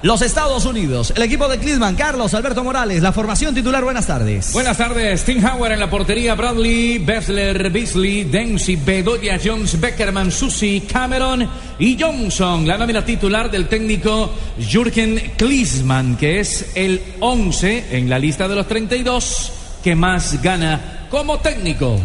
Los Estados Unidos, el equipo de Cleveland, Carlos Alberto Morales, la formación titular, buenas tardes. Buenas tardes, Tim Howard en la portería, Bradley, Bessler, Beasley, Dempsey, Bedoya, Jones, Beckerman, Susi, Cameron y Johnson. La nómina titular del técnico Jürgen Klinsmann, que es el 11 en la lista de los 32 que más gana como técnico.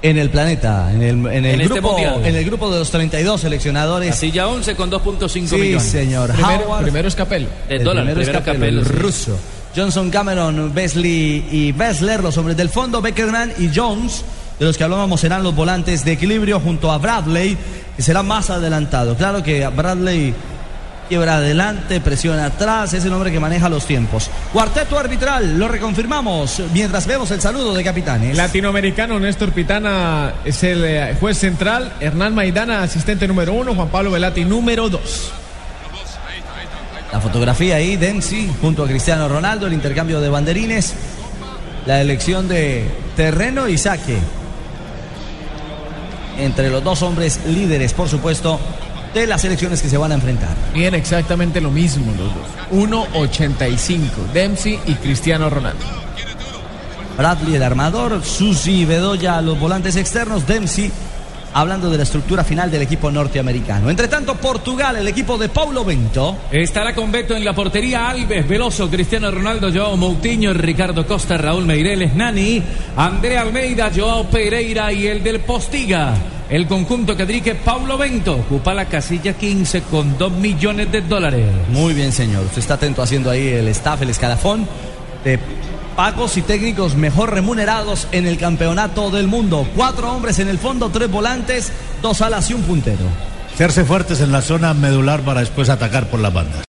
En el planeta, en el, en el En este grupo, mundial. en el grupo de los 32 seleccionadores. Así ya 11 con 2.5 sí, millones. señor. Primero, Howard, primero es Capello. De el dólar, primero es primero Capello, Capello, el sí. ruso. Johnson, Cameron, Besley y Bessler, los hombres del fondo, Beckerman y Jones, de los que hablábamos serán los volantes de equilibrio junto a Bradley, que será más adelantado. Claro que Bradley quiebra adelante, presiona atrás, es el hombre que maneja los tiempos. Cuarteto arbitral, lo reconfirmamos mientras vemos el saludo de capitanes. Latinoamericano Néstor Pitana es el eh, juez central. Hernán Maidana, asistente número uno. Juan Pablo Velati, número dos. La fotografía ahí, Dempsey, junto a Cristiano Ronaldo, el intercambio de banderines, la elección de terreno y saque. Entre los dos hombres líderes, por supuesto, de las elecciones que se van a enfrentar. Bien, exactamente lo mismo los dos. 1.85. Dempsey y Cristiano Ronaldo. Bradley, el armador, Susi Bedoya, los volantes externos, Dempsey, hablando de la estructura final del equipo norteamericano. Entre tanto, Portugal, el equipo de Paulo Bento. Estará con Beto en la portería Alves, Veloso, Cristiano Ronaldo, Joao Moutinho, Ricardo Costa, Raúl Meireles, Nani, Andrea Almeida, Joao Pereira y el del Postiga. El conjunto que dirige Paulo Bento ocupa la casilla 15 con 2 millones de dólares. Muy bien, señor. Usted está atento haciendo ahí el staff, el escalafón de pagos y técnicos mejor remunerados en el campeonato del mundo. Cuatro hombres en el fondo, tres volantes, dos alas y un puntero. Hacerse fuertes en la zona medular para después atacar por las bandas.